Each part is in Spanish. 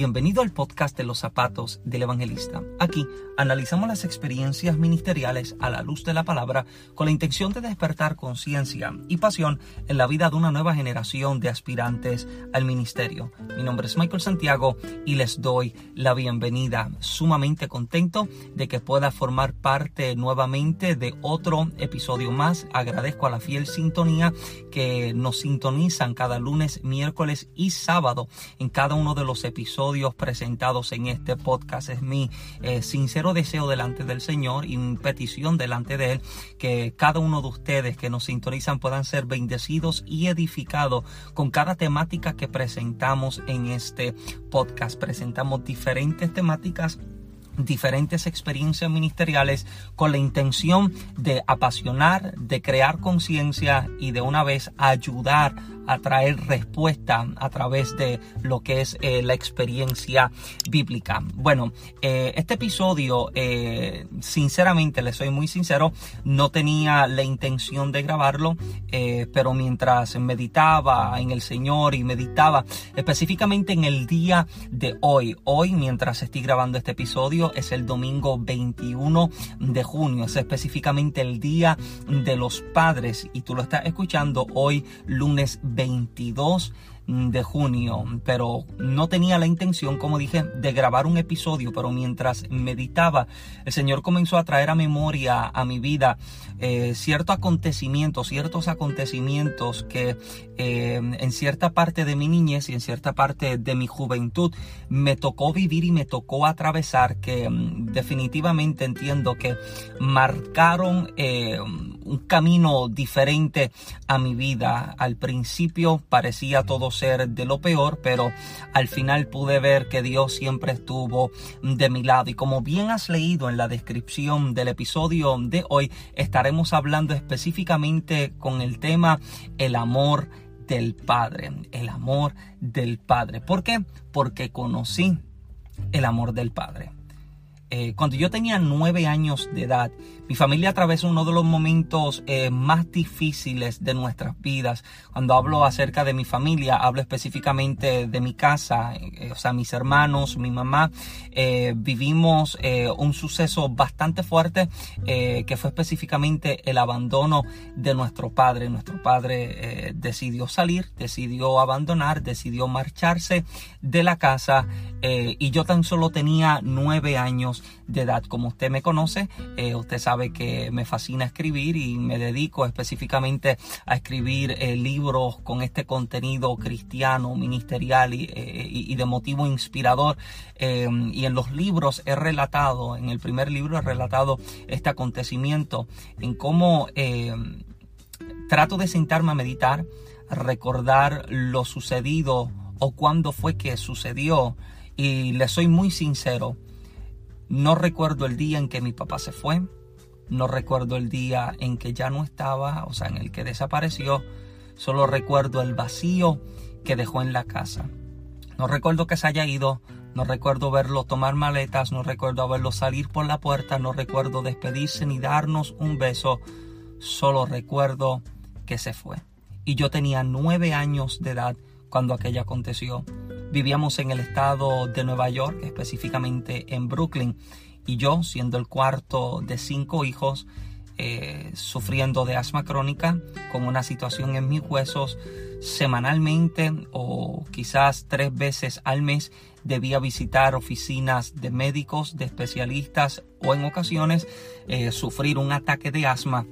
Bienvenido al podcast de los zapatos del evangelista. Aquí analizamos las experiencias ministeriales a la luz de la palabra con la intención de despertar conciencia y pasión en la vida de una nueva generación de aspirantes al ministerio. Mi nombre es Michael Santiago y les doy la bienvenida. Sumamente contento de que pueda formar parte nuevamente de otro episodio más. Agradezco a la fiel sintonía que nos sintonizan cada lunes, miércoles y sábado en cada uno de los episodios presentados en este podcast. Es mi eh, sincero deseo delante del Señor y mi petición delante de Él que cada uno de ustedes que nos sintonizan puedan ser bendecidos y edificados con cada temática que presentamos en este podcast. Presentamos diferentes temáticas diferentes experiencias ministeriales con la intención de apasionar, de crear conciencia y de una vez ayudar a traer respuesta a través de lo que es eh, la experiencia bíblica. Bueno, eh, este episodio, eh, sinceramente, le soy muy sincero, no tenía la intención de grabarlo, pero mientras meditaba en el Señor y meditaba específicamente en el día de hoy, hoy mientras estoy grabando este episodio es el domingo 21 de junio, es específicamente el día de los padres y tú lo estás escuchando hoy lunes 22 de junio, pero no tenía la intención, como dije, de grabar un episodio, pero mientras meditaba, el Señor comenzó a traer a memoria a mi vida eh, ciertos acontecimientos, ciertos acontecimientos que eh, en cierta parte de mi niñez y en cierta parte de mi juventud me tocó vivir y me tocó atravesar que mm, definitivamente entiendo que marcaron eh, un camino diferente a mi vida. Al principio parecía todo ser de lo peor, pero al final pude ver que Dios siempre estuvo de mi lado. Y como bien has leído en la descripción del episodio de hoy, estaremos hablando específicamente con el tema el amor del Padre. El amor del Padre. ¿Por qué? Porque conocí el amor del Padre. Eh, cuando yo tenía nueve años de edad, mi familia atravesó uno de los momentos eh, más difíciles de nuestras vidas. Cuando hablo acerca de mi familia, hablo específicamente de mi casa, eh, o sea, mis hermanos, mi mamá. vivimos un suceso bastante fuerte que fue específicamente el abandono de nuestro padre. Nuestro padre decidió salir, decidió abandonar, decidió marcharse de la casa y yo tan solo tenía nueve años de edad. Como usted me conoce, eh, usted sabe que me fascina escribir y me dedico específicamente a escribir eh, libros con este contenido cristiano, ministerial y, eh, de motivo inspirador. y en los libros he relatado, en el primer libro he relatado este acontecimiento, en cómo trato de sentarme a meditar, recordar lo sucedido o cuándo fue que sucedió. Y le soy muy sincero, no recuerdo el día en que mi papá se fue. No recuerdo el día en que ya no estaba, o sea, en el que desapareció. Solo recuerdo el vacío que dejó en la casa. No recuerdo que se haya ido. No recuerdo verlo tomar maletas. No recuerdo verlo salir por la puerta. No recuerdo despedirse ni darnos un beso. Solo recuerdo que se fue. Y yo tenía nueve años de edad cuando aquello aconteció. Vivíamos en el estado de Nueva York, específicamente en Brooklyn, y yo, siendo el cuarto de cinco hijos, eh, sufriendo de asma crónica, con una situación en mis huesos, semanalmente o quizás tres veces al mes debía visitar oficinas de médicos, de especialistas o en ocasiones eh, sufrir un ataque de asma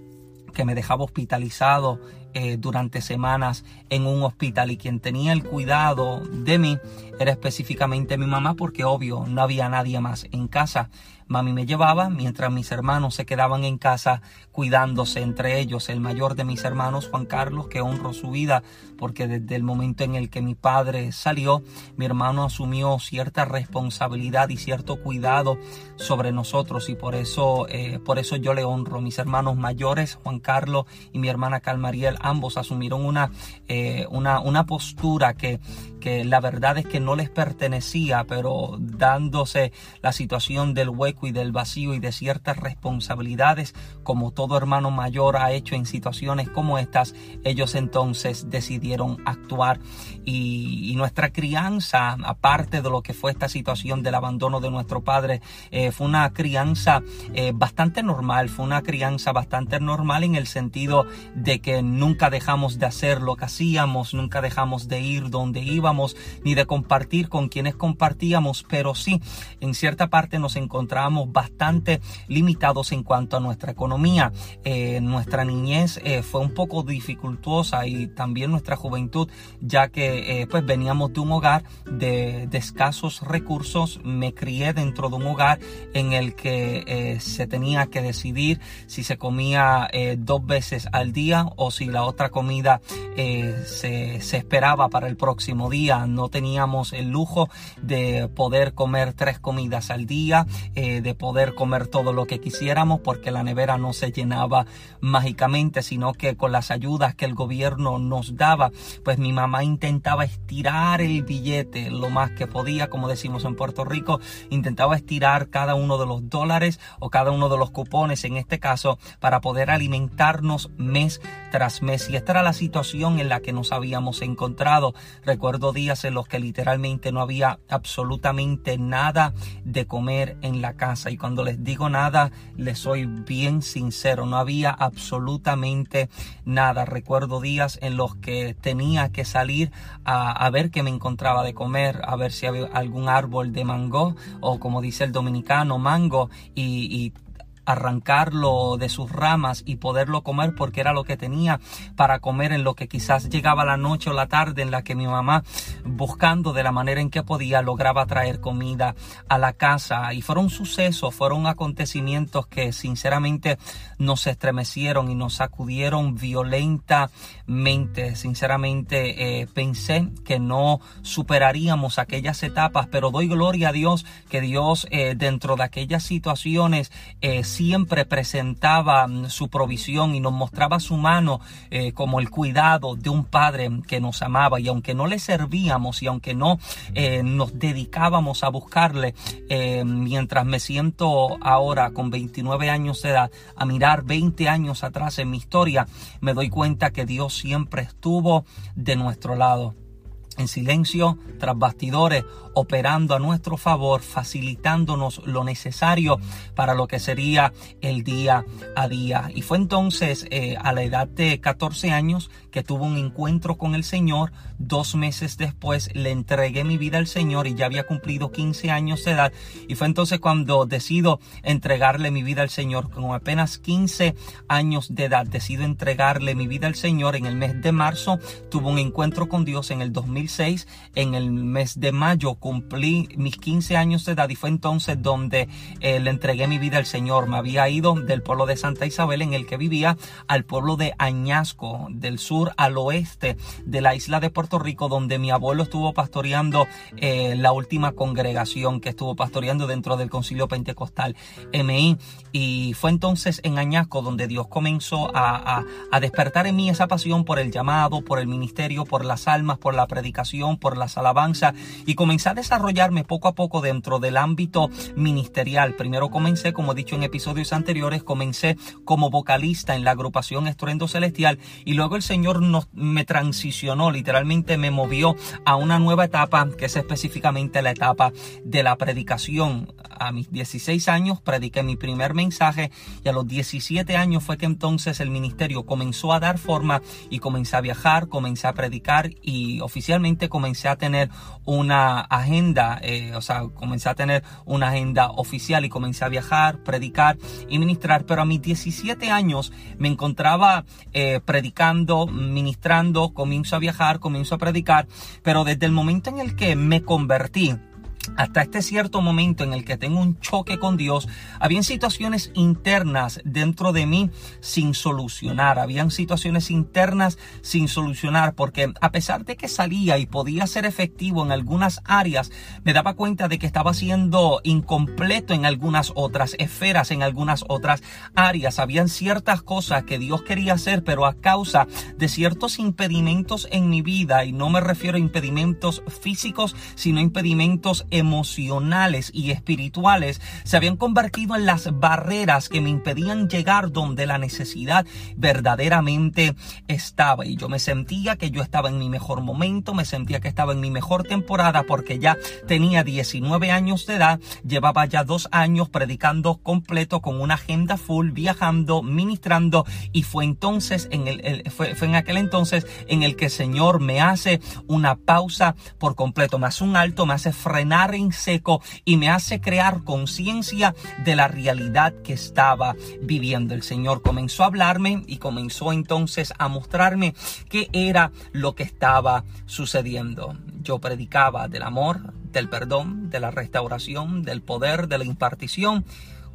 que me dejaba hospitalizado eh, durante semanas en un hospital y quien tenía el cuidado de mí era específicamente mi mamá porque obvio no había nadie más en casa. Mami me llevaba mientras mis hermanos se quedaban en casa cuidándose entre ellos. El mayor de mis hermanos, Juan Carlos, que honró su vida porque desde el momento en el que mi padre salió, mi hermano asumió cierta responsabilidad y cierto cuidado sobre nosotros y por eso, eh, por eso yo le honro. Mis hermanos mayores, Juan Carlos y mi hermana Calmariel, ambos asumieron una, eh, una, una postura que, que la verdad es que no les pertenecía, pero dándose la situación del hueco y del vacío y de ciertas responsabilidades, como todo hermano mayor ha hecho en situaciones como estas, ellos entonces decidieron actuar. Y, nuestra crianza, aparte de lo que fue esta situación del abandono de nuestro padre, eh, fue una crianza eh, bastante normal, fue una crianza bastante normal en el sentido de que nunca dejamos de hacer lo que hacíamos, nunca dejamos de ir donde íbamos, ni de compartir con quienes compartíamos, pero sí, en cierta parte nos encontrábamos bastante limitados en cuanto a nuestra economía. Eh, nuestra niñez fue un poco dificultuosa y también nuestra juventud, ya que pues veníamos de un hogar de, escasos recursos, me crié dentro de un hogar en el que eh, se tenía que decidir si se comía eh, dos veces al día o si la otra comida eh, se, esperaba para el próximo día. No teníamos el lujo de poder comer tres comidas al día, de poder comer todo lo que quisiéramos porque la nevera no se llenaba mágicamente, sino que con las ayudas que el gobierno nos daba, pues mi mamá intentaba estirar el billete lo más que podía, como decimos en Puerto Rico, intentaba estirar cada uno de los dólares o cada uno de los cupones en este caso para poder alimentarnos mes tras mes. Y esta era la situación en la que nos habíamos encontrado. Recuerdo días en los que literalmente no había absolutamente nada de comer en la casa. Y cuando les digo nada, les soy bien sincero, no había absolutamente nada. Recuerdo días en los que tenía que salir a, a ver qué me encontraba de comer, a ver si había algún árbol de mango o como dice el dominicano, mango y, y arrancarlo de sus ramas y poderlo comer porque era lo que tenía para comer en lo que quizás llegaba la noche o la tarde en la que mi mamá buscando de la manera en que podía lograba traer comida a la casa. Y fueron sucesos, fueron acontecimientos que sinceramente nos estremecieron y nos sacudieron violentamente, sinceramente eh, pensé que no superaríamos aquellas etapas, pero doy gloria a Dios que Dios eh, dentro de aquellas situaciones eh, siempre presentaba mm, su provisión y nos mostraba su mano eh, como el cuidado de un padre que nos amaba. Y aunque no le servíamos y aunque no eh, nos dedicábamos a buscarle, eh, mientras me siento ahora con 29 años de edad a mirar 20 años atrás en mi historia, me doy cuenta que Dios siempre estuvo de nuestro lado en silencio, tras bastidores, operando a nuestro favor, facilitándonos lo necesario para lo que sería el día a día. Y fue entonces eh, a la edad de 14 años que tuve un encuentro con el Señor. Dos meses después le entregué mi vida al Señor y ya había cumplido 15 años de edad. Y fue entonces cuando decido entregarle mi vida al Señor. Con apenas 15 años de edad decido entregarle mi vida al Señor. En el mes de marzo tuve un encuentro con Dios en el 2006. En el mes de mayo cumplí mis 15 años de edad y fue entonces donde eh, le entregué mi vida al Señor. Me había ido del pueblo de Santa Isabel en el que vivía al pueblo de Añasco del sur al oeste de la isla de Puerto Rico, donde mi abuelo estuvo pastoreando eh, la última congregación que estuvo pastoreando dentro del Concilio Pentecostal MI. Y fue entonces en Añasco donde Dios comenzó a, despertar en mí esa pasión por el llamado, por el ministerio, por las almas, por la predicación, por las alabanzas. Y comencé a desarrollarme poco a poco dentro del ámbito ministerial. Primero comencé, como he dicho en episodios anteriores, comencé como vocalista en la agrupación Estruendo Celestial y luego el Señor me transicionó, literalmente me movió a una nueva etapa, que es específicamente la etapa de la predicación. A mis 16 años prediqué mi primer mensaje y a los 17 años fue que entonces el ministerio comenzó a dar forma y comencé a viajar, comencé a predicar y oficialmente comencé a tener una agenda, eh, o sea, comencé a tener una agenda oficial y comencé a viajar, predicar y ministrar, pero a mis 17 años me encontraba eh, predicando, ministrando, comienzo a viajar, comienzo a predicar, pero desde el momento en el que me convertí, hasta este cierto momento en el que tengo un choque con Dios, habían situaciones internas dentro de mí sin solucionar, habían situaciones internas sin solucionar, porque a pesar de que salía y podía ser efectivo en algunas áreas, me daba cuenta de que estaba siendo incompleto en algunas otras esferas, en algunas otras áreas. Habían ciertas cosas que Dios quería hacer, pero a causa de ciertos impedimentos en mi vida, y no me refiero a impedimentos físicos, sino impedimentos y espirituales se habían convertido en las barreras que me impedían llegar donde la necesidad verdaderamente estaba. Y yo me sentía que yo estaba en mi mejor momento, me sentía que estaba en mi mejor temporada porque ya tenía 19 años de edad, llevaba ya dos años predicando completo con una agenda full, viajando, ministrando y fue entonces en el, fue, fue en aquel entonces en el que el Señor me hace una pausa por completo, me hace un alto, me hace frenar en seco y me hace crear conciencia de la realidad que estaba viviendo. El Señor comenzó a hablarme y comenzó entonces a mostrarme qué era lo que estaba sucediendo. Yo predicaba del amor, del perdón, de la restauración, del poder, de la impartición,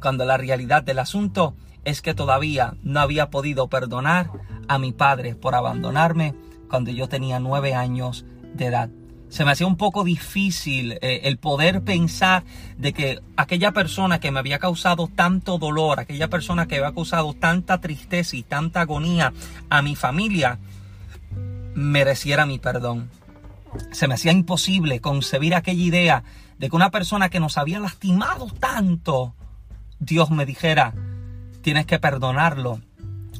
cuando la realidad del asunto es que todavía no había podido perdonar a mi padre por abandonarme cuando yo tenía nueve años de edad. Se me hacía un poco difícil eh, el poder pensar de que aquella persona que me había causado tanto dolor, aquella persona que había causado tanta tristeza y tanta agonía a mi familia, mereciera mi perdón. Se me hacía imposible concebir aquella idea de que una persona que nos había lastimado tanto, Dios me dijera, tienes que perdonarlo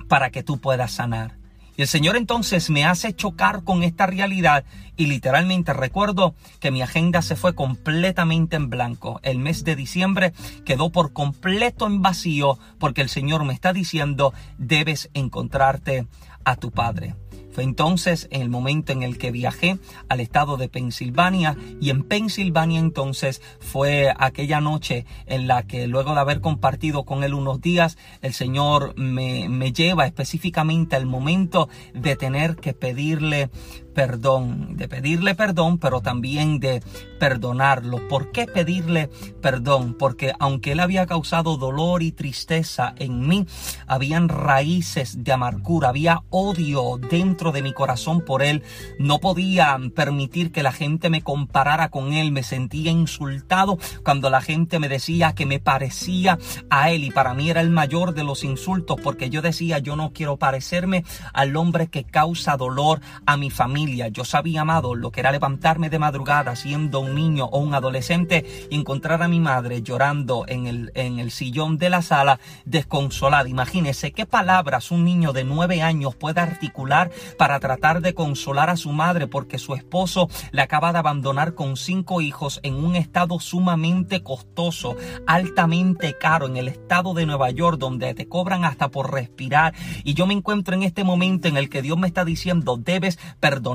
para que tú puedas sanar. Y el Señor entonces me hace chocar con esta realidad y literalmente recuerdo que mi agenda se fue completamente en blanco. El mes de diciembre quedó por completo en vacío porque el Señor me está diciendo debes encontrarte a tu Padre. Fue entonces en el momento en el que viajé al estado de Pensilvania y en Pensilvania entonces fue aquella noche en la que luego de haber compartido con él unos días, el Señor me, me lleva específicamente al momento de tener que pedirle perdón, de pedirle perdón, pero también de perdonarlo. ¿Por qué pedirle perdón? Porque aunque él había causado dolor y tristeza en mí, habían raíces de amargura, había odio dentro de mi corazón por él. No podía permitir que la gente me comparara con él. Me sentía insultado cuando la gente me decía que me parecía a él y para mí era el mayor de los insultos porque yo decía yo no quiero parecerme al hombre que causa dolor a mi familia yo sabía, amado, lo que era levantarme de madrugada siendo un niño o un adolescente y encontrar a mi madre llorando en el, en el sillón de la sala desconsolada. Imagínese qué palabras un niño de nueve años puede articular para tratar de consolar a su madre porque su esposo le acaba de abandonar con cinco hijos en un estado sumamente costoso, altamente caro, en el estado de Nueva York, donde te cobran hasta por respirar. Y yo me encuentro en este momento en el que Dios me está diciendo, debes perdonar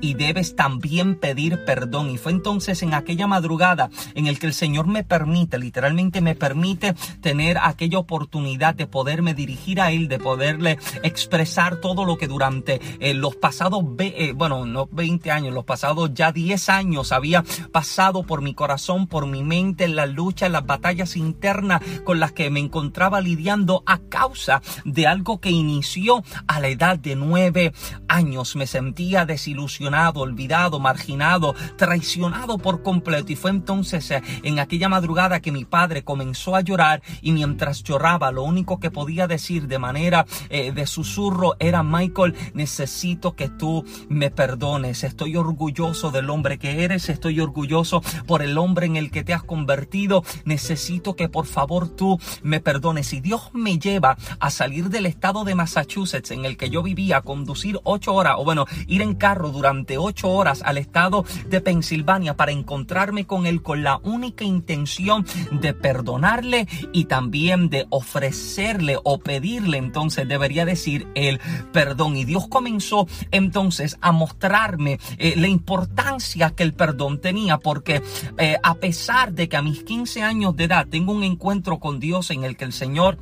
y debes también pedir perdón. Y fue entonces en aquella madrugada en el que el Señor me permite, literalmente me permite tener aquella oportunidad de poderme dirigir a Él, de poderle expresar todo lo que durante eh, los pasados, eh, bueno, no 20 años, los pasados ya 10 años había pasado por mi corazón, por mi mente, en la lucha, en las batallas internas con las que me encontraba lidiando a causa de algo que inició a la edad de 9 años. Me sentía desilusionado, olvidado, marginado, traicionado por completo. Y fue entonces eh, en aquella madrugada que mi padre comenzó a llorar y mientras lloraba lo único que podía decir de manera eh, de susurro era Michael, necesito que tú me perdones. Estoy orgulloso del hombre que eres, estoy orgulloso por el hombre en el que te has convertido. Necesito que por favor tú me perdones. Y Dios me lleva a salir del estado de Massachusetts en el que yo vivía, a conducir ocho horas, o bueno, ir en carro durante ocho horas al estado de Pensilvania para encontrarme con él con la única intención de perdonarle y también de ofrecerle o pedirle entonces debería decir el perdón. Y Dios comenzó entonces a mostrarme eh, la importancia que el perdón tenía porque eh, a pesar de que a mis 15 años de edad tengo un encuentro con Dios en el que el Señor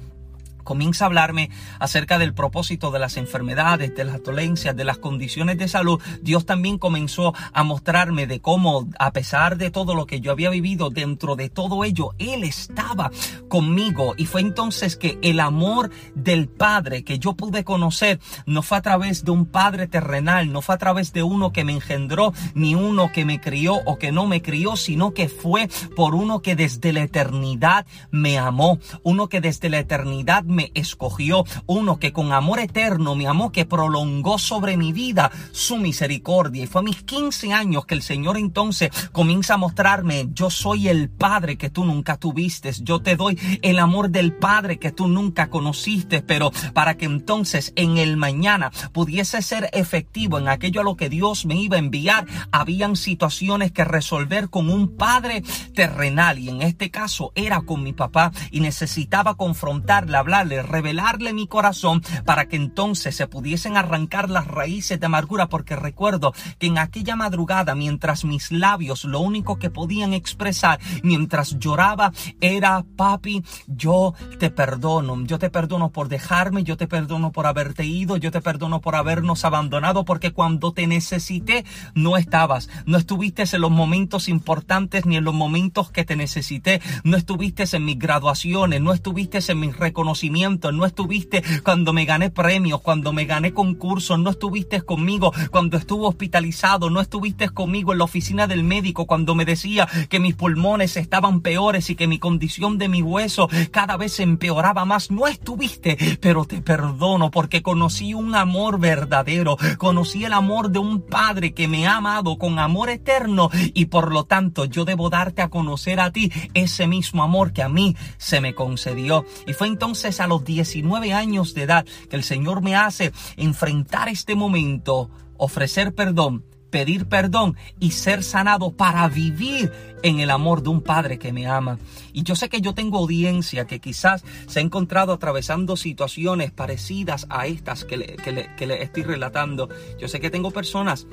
comienza a hablarme acerca del propósito de las enfermedades, de las dolencias, de las condiciones de salud, Dios también comenzó a mostrarme de cómo, a pesar de todo lo que yo había vivido, dentro de todo ello, Él estaba conmigo. Y fue entonces que el amor del Padre que yo pude conocer no fue a través de un Padre terrenal, no fue a través de uno que me engendró, ni uno que me crió o que no me crió, sino que fue por uno que desde la eternidad me amó, uno que desde la eternidad me escogió, uno que con amor eterno me amó, que prolongó sobre mi vida su misericordia. Y fue a mis 15 años que el Señor entonces comienza a mostrarme, yo soy el Padre que tú nunca tuviste, yo te doy el amor del Padre que tú nunca conociste, pero para que entonces en el mañana pudiese ser efectivo en aquello a lo que Dios me iba a enviar, habían situaciones que resolver con un Padre terrenal y en este caso era con mi papá y necesitaba confrontarle, hablarle, revelarle mi corazón para que entonces se pudiesen arrancar las raíces de amargura porque recuerdo que en aquella madrugada mientras mis labios lo único que podían expresar mientras lloraba era papi yo te perdono yo te perdono por dejarme yo te perdono por haberte ido yo te perdono por habernos abandonado porque cuando te necesité no estabas no estuviste en los momentos importantes ni en los momentos que te necesité no estuviste en mis graduaciones no estuviste en mis reconocimientos no estuviste cuando me gané premios cuando me gané concursos no estuviste conmigo cuando estuve hospitalizado no estuviste conmigo en la oficina del médico cuando me decía que mis pulmones estaban peores y que mi condición de mi hueso cada vez empeoraba más. No estuviste, pero te perdono porque conocí un amor verdadero. Conocí el amor de un Padre que me ha amado con amor eterno y por lo tanto yo debo darte a conocer a ti ese mismo amor que a mí se me concedió. Y fue entonces a los 19 años de edad que el Señor me hace enfrentar este momento, ofrecer perdón pedir perdón y ser sanado para vivir en el amor de un padre que me ama. Y yo sé que yo tengo audiencia que quizás se ha encontrado atravesando situaciones parecidas a estas que le, que le estoy relatando. Yo sé que tengo personas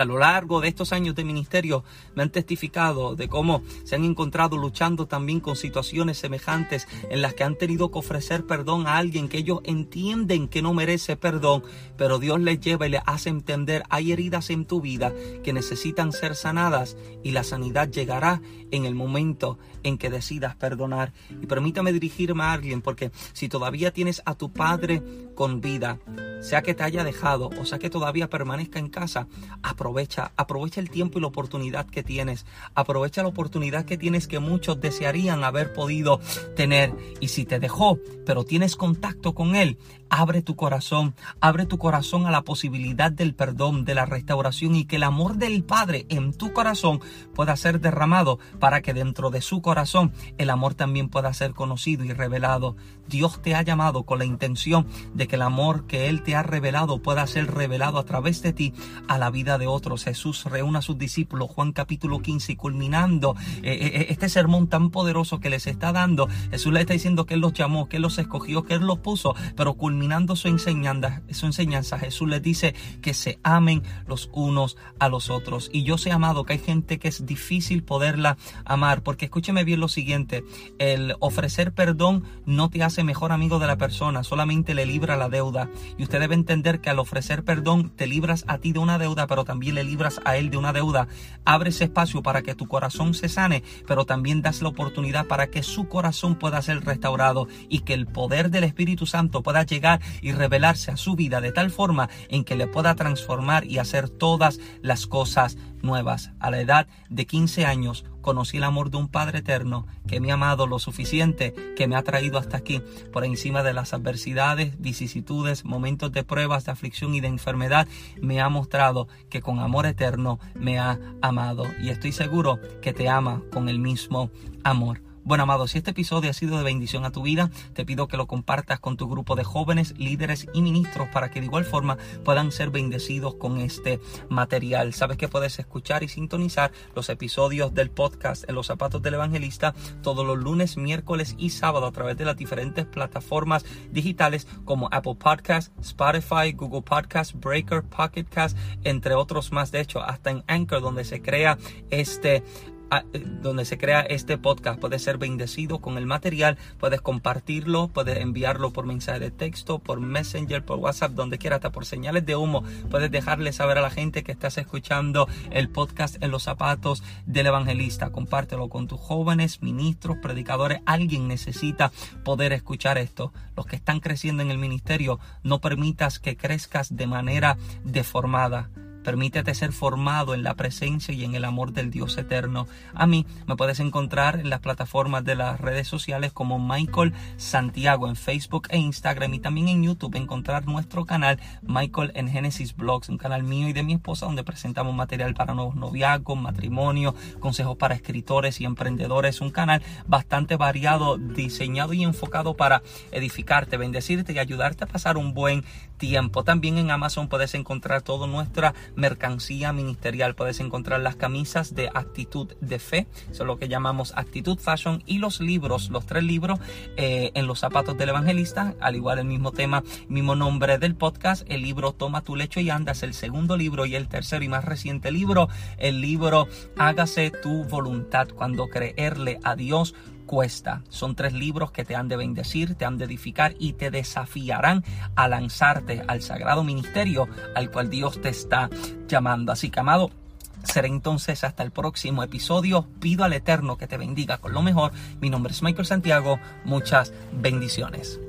a lo largo de estos años de ministerio me han testificado de cómo se han encontrado luchando también con situaciones semejantes en las que han tenido que ofrecer perdón a alguien que ellos entienden que no merece perdón, pero Dios les lleva y les hace entender hay heridas en tu vida que necesitan ser sanadas y la sanidad llegará en el momento en que decidas perdonar. Y permítame dirigirme a alguien porque si todavía tienes a tu padre con vida, sea que te haya dejado o sea que todavía permanezca en casa, aprovecha, aprovecha el tiempo y la oportunidad que tienes. Aprovecha la oportunidad que tienes que muchos desearían haber podido tener. Y si te dejó, pero tienes contacto con él, abre tu corazón, abre tu corazón a la posibilidad del perdón, de la restauración y que el amor del Padre en tu corazón pueda ser derramado para que dentro de su corazón el amor también pueda ser conocido y revelado. Dios te ha llamado con la intención de que el amor que Él te ha revelado pueda ser revelado a través de ti a la vida de otros. Jesús reúne a sus discípulos, Juan capítulo 15, y culminando eh, eh, eh, este sermón tan poderoso que les está dando, Jesús le está diciendo que Él los llamó, que Él los escogió, que Él los puso, pero culminando su enseñanza, su enseñanza Jesús les dice que se amen los unos a los otros. Y yo sé, amado, que hay gente que es difícil poderla amar, porque escúcheme bien lo siguiente, el ofrecer perdón no te hace mejor amigo de la persona, solamente le libra la deuda. Y usted debe entender que al ofrecer perdón te libras a ti de una deuda, pero también le libras a él de una deuda. Abre ese espacio para que tu corazón se sane, pero también das la oportunidad para que su corazón pueda ser restaurado y que el poder del Espíritu Santo pueda llegar y revelarse a su vida de tal forma en que le pueda transformar y hacer todas las cosas nuevas. A la edad de 15 años conocí el amor de un Padre eterno que me ha amado lo suficiente, que me ha traído hasta aquí, por encima de las adversidades, vicisitudes, momentos de pruebas, de aflicción y de enfermedad, me ha mostrado que con amor eterno me ha amado. Y estoy seguro que te ama con el mismo amor. Bueno, amado, si este episodio ha sido de bendición a tu vida, te pido que lo compartas con tu grupo de jóvenes, líderes y ministros para que de igual forma puedan ser bendecidos con este material. Sabes que puedes escuchar y sintonizar los episodios del podcast en los zapatos del evangelista todos los lunes, miércoles y sábado a través de las diferentes plataformas digitales como Apple Podcasts, Spotify, Google Podcasts, Breaker, Pocket Cast, entre otros más. De hecho, hasta en Anchor donde se crea este donde se crea este podcast. Puedes ser bendecido con el material, puedes compartirlo, puedes enviarlo por mensaje de texto, por Messenger, por WhatsApp, donde quiera, hasta por señales de humo. Puedes dejarle saber a la gente que estás escuchando el podcast en los zapatos del evangelista. Compártelo con tus jóvenes, ministros, predicadores. Alguien necesita poder escuchar esto. Los que están creciendo en el ministerio, no permitas que crezcas de manera deformada Permítete ser formado en la presencia y en el amor del Dios eterno. A mí me puedes encontrar en las plataformas de las redes sociales como Michael Santiago en Facebook e Instagram y también en YouTube encontrar nuestro canal Michael en Genesis Blogs, un canal mío y de mi esposa donde presentamos material para nuevos noviazgos, matrimonio, consejos para escritores y emprendedores, un canal bastante variado, diseñado y enfocado para edificarte, bendecirte y ayudarte a pasar un buen tiempo. También en Amazon puedes encontrar toda nuestra mercancía ministerial, puedes encontrar las camisas de actitud de fe, eso es lo que llamamos actitud fashion y los libros, los tres libros eh, en los zapatos del evangelista, al igual el mismo tema, mismo nombre del podcast, el libro Toma tu lecho y andas, el segundo libro y el tercero y más reciente libro, el libro Hágase tu voluntad cuando creerle a Dios cuesta. Son tres libros que te han de bendecir, te han de edificar y te desafiarán a lanzarte al sagrado ministerio al cual Dios te está llamando. Así que, amado, será entonces hasta el próximo episodio. Pido al Eterno que te bendiga con lo mejor. Mi nombre es Michael Santiago. Muchas bendiciones.